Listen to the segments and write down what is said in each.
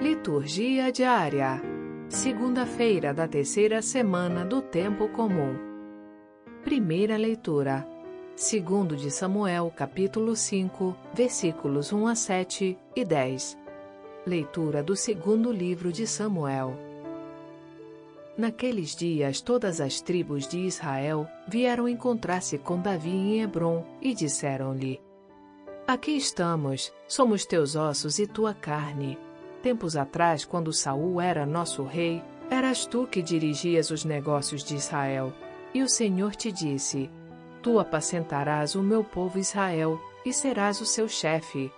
Liturgia diária. Segunda-feira da terceira semana do tempo comum. Primeira leitura. Segundo de Samuel, capítulo 5, versículos 1 a 7 e 10. Leitura do segundo livro de Samuel. Naqueles dias, todas as tribos de Israel vieram encontrar-se com Davi em Hebron e disseram-lhe: Aqui estamos, somos teus ossos e tua carne. Tempos atrás, quando Saul era nosso rei, eras tu que dirigias os negócios de Israel. E o Senhor te disse: Tu apacentarás o meu povo Israel e serás o seu chefe.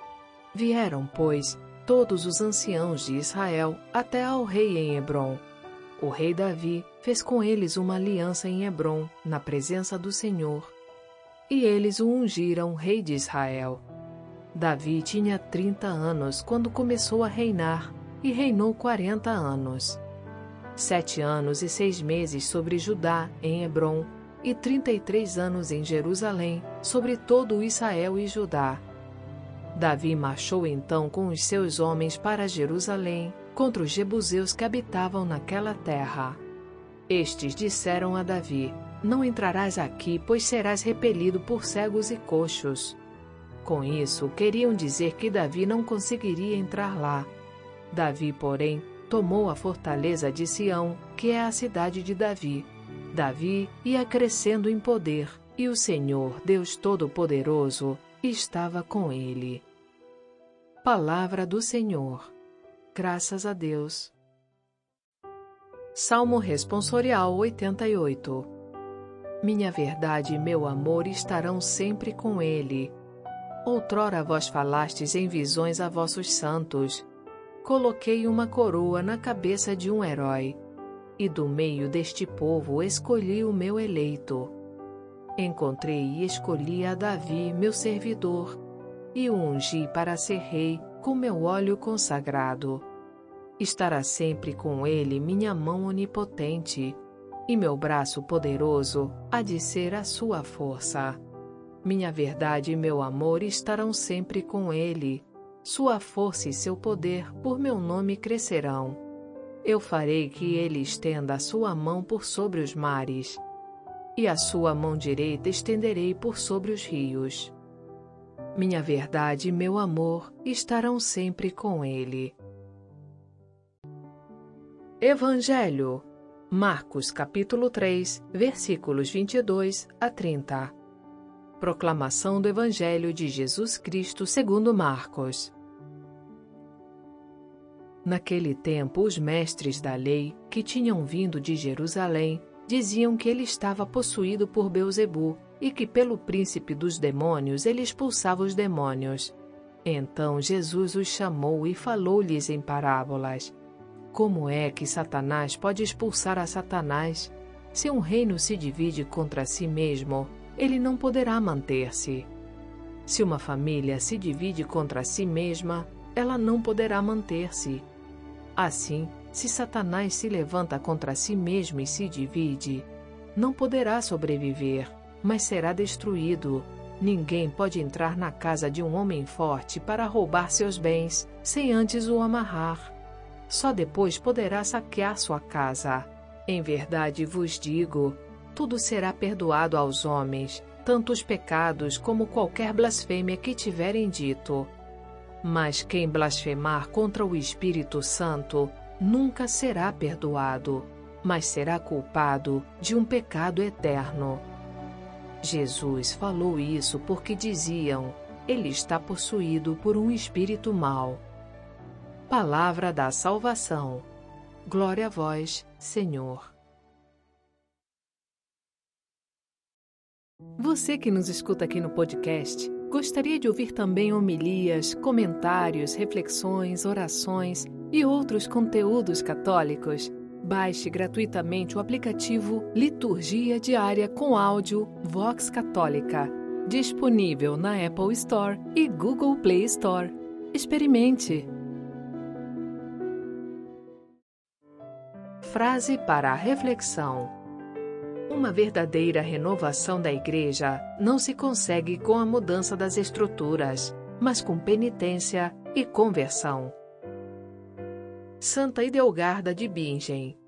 Vieram, pois, todos os anciãos de Israel até ao rei em Hebron. O rei Davi fez com eles uma aliança em Hebron, na presença do Senhor. E eles o ungiram rei de Israel. Davi tinha 30 anos quando começou a reinar e reinou 40 anos. Sete anos e seis meses sobre Judá, em Hebron, e 33 anos em Jerusalém, sobre todo Israel e Judá. Davi marchou então com os seus homens para Jerusalém, contra os jebuseus que habitavam naquela terra. Estes disseram a Davi: Não entrarás aqui, pois serás repelido por cegos e coxos. Com isso, queriam dizer que Davi não conseguiria entrar lá. Davi, porém, tomou a fortaleza de Sião, que é a cidade de Davi. Davi ia crescendo em poder, e o Senhor, Deus Todo-Poderoso, estava com ele. Palavra do Senhor. Graças a Deus. Salmo Responsorial 88 Minha verdade e meu amor estarão sempre com ele Outrora vós falastes em visões a vossos santos. Coloquei uma coroa na cabeça de um herói, e do meio deste povo escolhi o meu eleito. Encontrei e escolhi a Davi, meu servidor, e o ungi para ser rei com meu óleo consagrado. Estará sempre com ele minha mão onipotente, e meu braço poderoso há de ser a sua força. Minha verdade e meu amor estarão sempre com ele. Sua força e seu poder por meu nome crescerão. Eu farei que ele estenda a sua mão por sobre os mares, e a sua mão direita estenderei por sobre os rios. Minha verdade e meu amor estarão sempre com ele. Evangelho Marcos capítulo 3, versículos 22 a 30 Proclamação do Evangelho de Jesus Cristo segundo Marcos. Naquele tempo, os mestres da lei, que tinham vindo de Jerusalém, diziam que ele estava possuído por Beuzebu e que pelo príncipe dos demônios ele expulsava os demônios. Então Jesus os chamou e falou-lhes em parábolas. Como é que Satanás pode expulsar a Satanás? Se um reino se divide contra si mesmo, ele não poderá manter-se. Se uma família se divide contra si mesma, ela não poderá manter-se. Assim, se Satanás se levanta contra si mesmo e se divide, não poderá sobreviver, mas será destruído. Ninguém pode entrar na casa de um homem forte para roubar seus bens sem antes o amarrar. Só depois poderá saquear sua casa. Em verdade vos digo tudo será perdoado aos homens, tanto os pecados como qualquer blasfêmia que tiverem dito. Mas quem blasfemar contra o Espírito Santo nunca será perdoado, mas será culpado de um pecado eterno. Jesus falou isso porque diziam: ele está possuído por um espírito mau. Palavra da salvação. Glória a vós, Senhor. Você que nos escuta aqui no podcast, gostaria de ouvir também homilias, comentários, reflexões, orações e outros conteúdos católicos? Baixe gratuitamente o aplicativo Liturgia Diária com áudio Vox Católica, disponível na Apple Store e Google Play Store. Experimente! Frase para a reflexão uma verdadeira renovação da Igreja não se consegue com a mudança das estruturas, mas com penitência e conversão. Santa Idelgarda de Bingen.